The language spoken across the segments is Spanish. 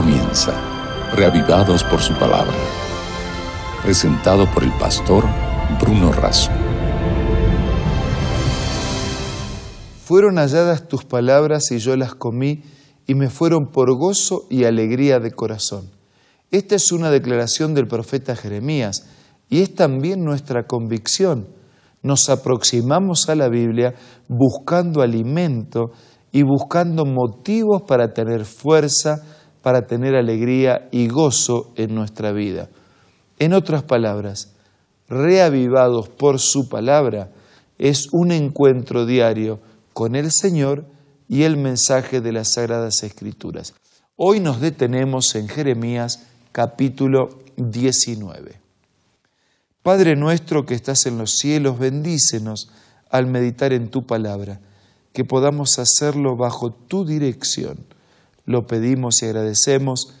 comienza, reavivados por su palabra. Presentado por el pastor Bruno Razo. Fueron halladas tus palabras y yo las comí y me fueron por gozo y alegría de corazón. Esta es una declaración del profeta Jeremías y es también nuestra convicción. Nos aproximamos a la Biblia buscando alimento y buscando motivos para tener fuerza, para tener alegría y gozo en nuestra vida. En otras palabras, reavivados por su palabra, es un encuentro diario con el Señor y el mensaje de las Sagradas Escrituras. Hoy nos detenemos en Jeremías capítulo 19. Padre nuestro que estás en los cielos, bendícenos al meditar en tu palabra, que podamos hacerlo bajo tu dirección. Lo pedimos y agradecemos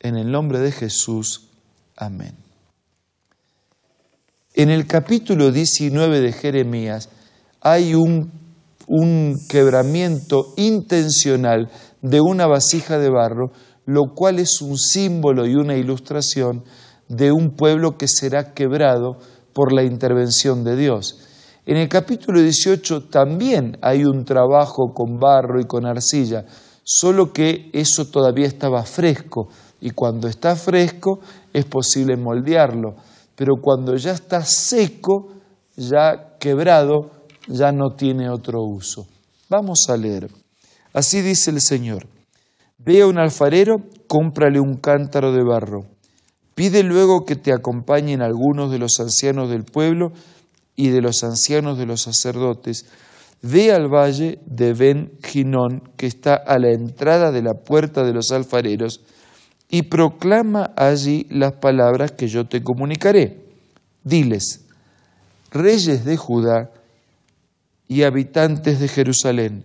en el nombre de Jesús. Amén. En el capítulo 19 de Jeremías hay un, un quebramiento intencional de una vasija de barro, lo cual es un símbolo y una ilustración de un pueblo que será quebrado por la intervención de Dios. En el capítulo 18 también hay un trabajo con barro y con arcilla, solo que eso todavía estaba fresco y cuando está fresco es posible moldearlo, pero cuando ya está seco, ya quebrado, ya no tiene otro uso. Vamos a leer. Así dice el Señor. Ve a un alfarero, cómprale un cántaro de barro Pide luego que te acompañen algunos de los ancianos del pueblo y de los ancianos de los sacerdotes. Ve al valle de Ben Ginón, que está a la entrada de la puerta de los alfareros, y proclama allí las palabras que yo te comunicaré. Diles, reyes de Judá y habitantes de Jerusalén,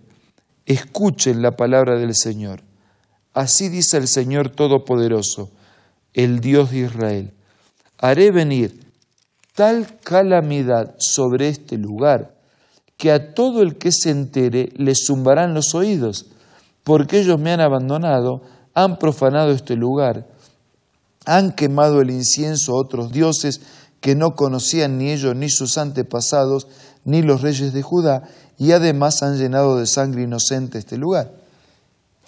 escuchen la palabra del Señor. Así dice el Señor Todopoderoso el Dios de Israel. Haré venir tal calamidad sobre este lugar que a todo el que se entere le zumbarán los oídos, porque ellos me han abandonado, han profanado este lugar, han quemado el incienso a otros dioses que no conocían ni ellos ni sus antepasados, ni los reyes de Judá, y además han llenado de sangre inocente este lugar.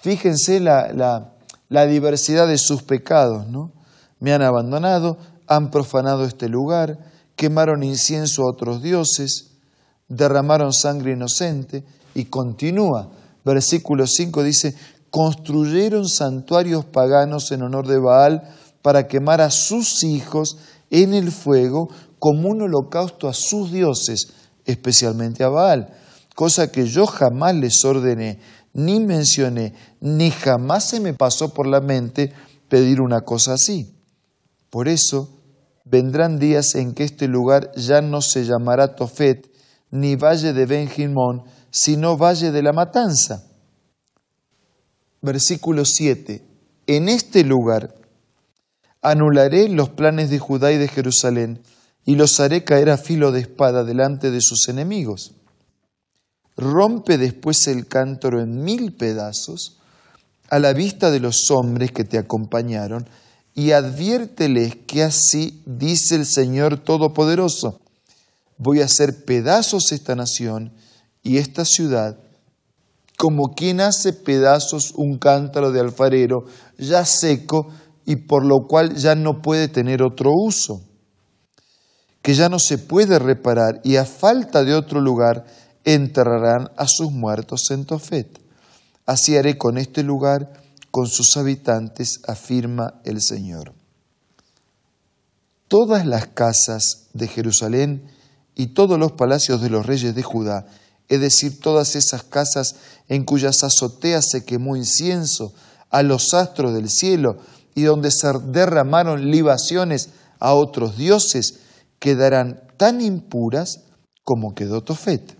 Fíjense la, la, la diversidad de sus pecados, ¿no? Me han abandonado, han profanado este lugar, quemaron incienso a otros dioses, derramaron sangre inocente y continúa. Versículo 5 dice, construyeron santuarios paganos en honor de Baal para quemar a sus hijos en el fuego como un holocausto a sus dioses, especialmente a Baal, cosa que yo jamás les ordené, ni mencioné, ni jamás se me pasó por la mente pedir una cosa así. Por eso vendrán días en que este lugar ya no se llamará Tofet, ni valle de Benjimón, sino valle de la matanza. Versículo 7. En este lugar anularé los planes de Judá y de Jerusalén, y los haré caer a filo de espada delante de sus enemigos. Rompe después el cántaro en mil pedazos a la vista de los hombres que te acompañaron, y adviérteles que así dice el Señor Todopoderoso, voy a hacer pedazos esta nación y esta ciudad, como quien hace pedazos un cántaro de alfarero ya seco y por lo cual ya no puede tener otro uso, que ya no se puede reparar y a falta de otro lugar enterrarán a sus muertos en Tofet. Así haré con este lugar con sus habitantes, afirma el Señor. Todas las casas de Jerusalén y todos los palacios de los reyes de Judá, es decir, todas esas casas en cuyas azoteas se quemó incienso a los astros del cielo y donde se derramaron libaciones a otros dioses, quedarán tan impuras como quedó Tofet.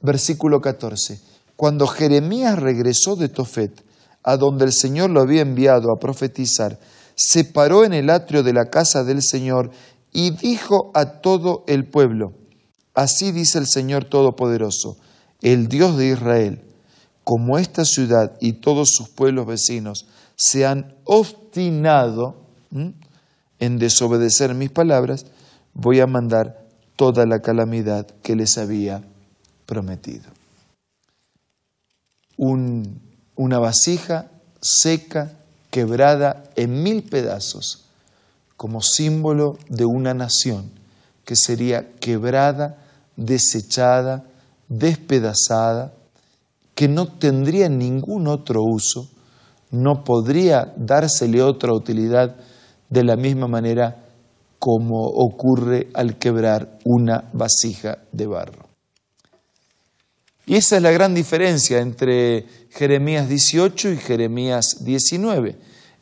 Versículo 14. Cuando Jeremías regresó de Tofet, a donde el Señor lo había enviado a profetizar, se paró en el atrio de la casa del Señor y dijo a todo el pueblo, así dice el Señor Todopoderoso, el Dios de Israel, como esta ciudad y todos sus pueblos vecinos se han obstinado en desobedecer mis palabras, voy a mandar toda la calamidad que les había prometido. una vasija seca, quebrada en mil pedazos, como símbolo de una nación que sería quebrada, desechada, despedazada, que no tendría ningún otro uso, no podría dársele otra utilidad de la misma manera como ocurre al quebrar una vasija de barro. Y esa es la gran diferencia entre Jeremías 18 y Jeremías 19.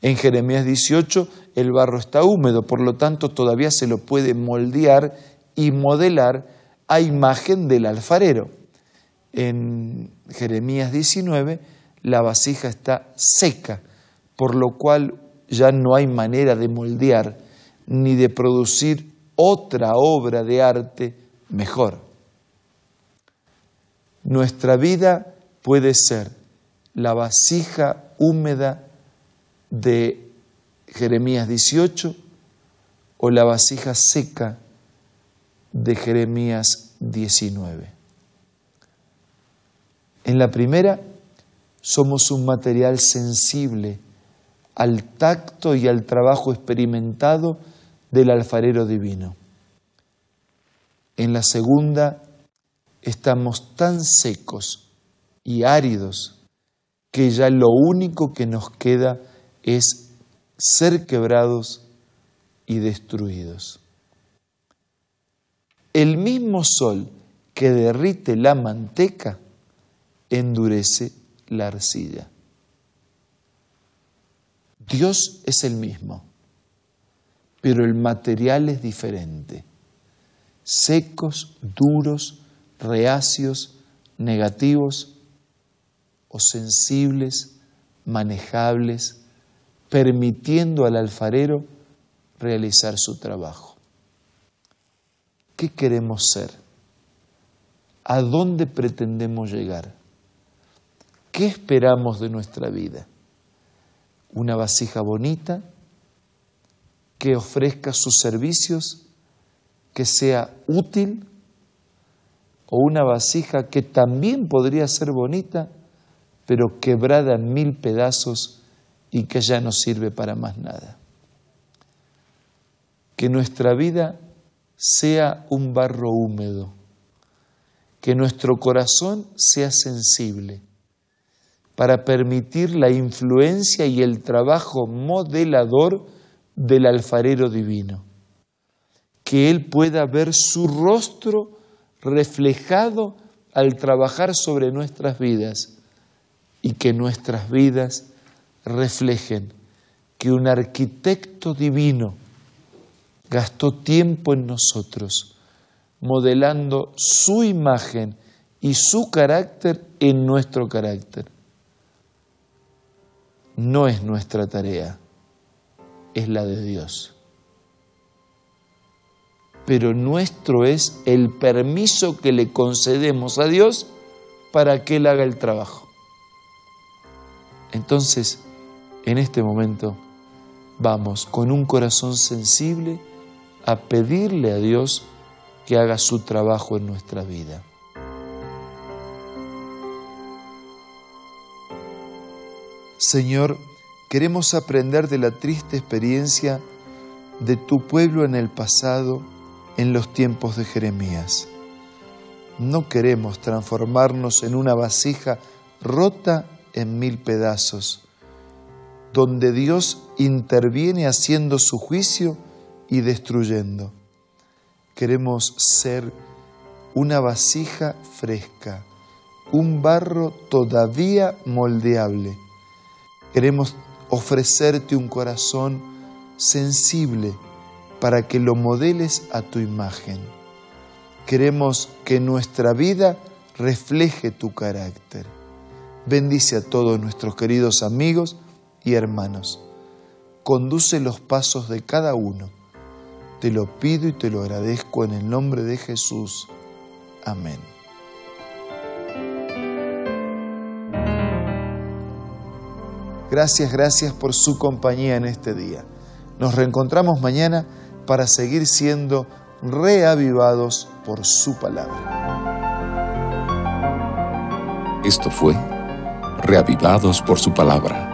En Jeremías 18 el barro está húmedo, por lo tanto todavía se lo puede moldear y modelar a imagen del alfarero en Jeremías 19, la vasija está seca, por lo cual ya no hay manera de moldear ni de producir otra obra de arte mejor. Nuestra vida puede ser la vasija húmeda de Jeremías 18 o la vasija seca de Jeremías 19. En la primera, somos un material sensible al tacto y al trabajo experimentado del alfarero divino. En la segunda, estamos tan secos y áridos que ya lo único que nos queda es ser quebrados y destruidos. El mismo sol que derrite la manteca endurece la arcilla. Dios es el mismo, pero el material es diferente. Secos, duros, reacios, negativos o sensibles, manejables, permitiendo al alfarero realizar su trabajo. ¿Qué queremos ser? ¿A dónde pretendemos llegar? ¿Qué esperamos de nuestra vida? ¿Una vasija bonita que ofrezca sus servicios, que sea útil? ¿O una vasija que también podría ser bonita, pero quebrada en mil pedazos y que ya no sirve para más nada? Que nuestra vida sea un barro húmedo, que nuestro corazón sea sensible para permitir la influencia y el trabajo modelador del alfarero divino. Que Él pueda ver su rostro reflejado al trabajar sobre nuestras vidas y que nuestras vidas reflejen que un arquitecto divino gastó tiempo en nosotros, modelando su imagen y su carácter en nuestro carácter no es nuestra tarea, es la de Dios. Pero nuestro es el permiso que le concedemos a Dios para que Él haga el trabajo. Entonces, en este momento, vamos con un corazón sensible a pedirle a Dios que haga su trabajo en nuestra vida. Señor, queremos aprender de la triste experiencia de tu pueblo en el pasado, en los tiempos de Jeremías. No queremos transformarnos en una vasija rota en mil pedazos, donde Dios interviene haciendo su juicio y destruyendo. Queremos ser una vasija fresca, un barro todavía moldeable Queremos ofrecerte un corazón sensible para que lo modeles a tu imagen. Queremos que nuestra vida refleje tu carácter. Bendice a todos nuestros queridos amigos y hermanos. Conduce los pasos de cada uno. Te lo pido y te lo agradezco en el nombre de Jesús. Amén. Gracias, gracias por su compañía en este día. Nos reencontramos mañana para seguir siendo reavivados por su palabra. Esto fue Reavivados por su palabra,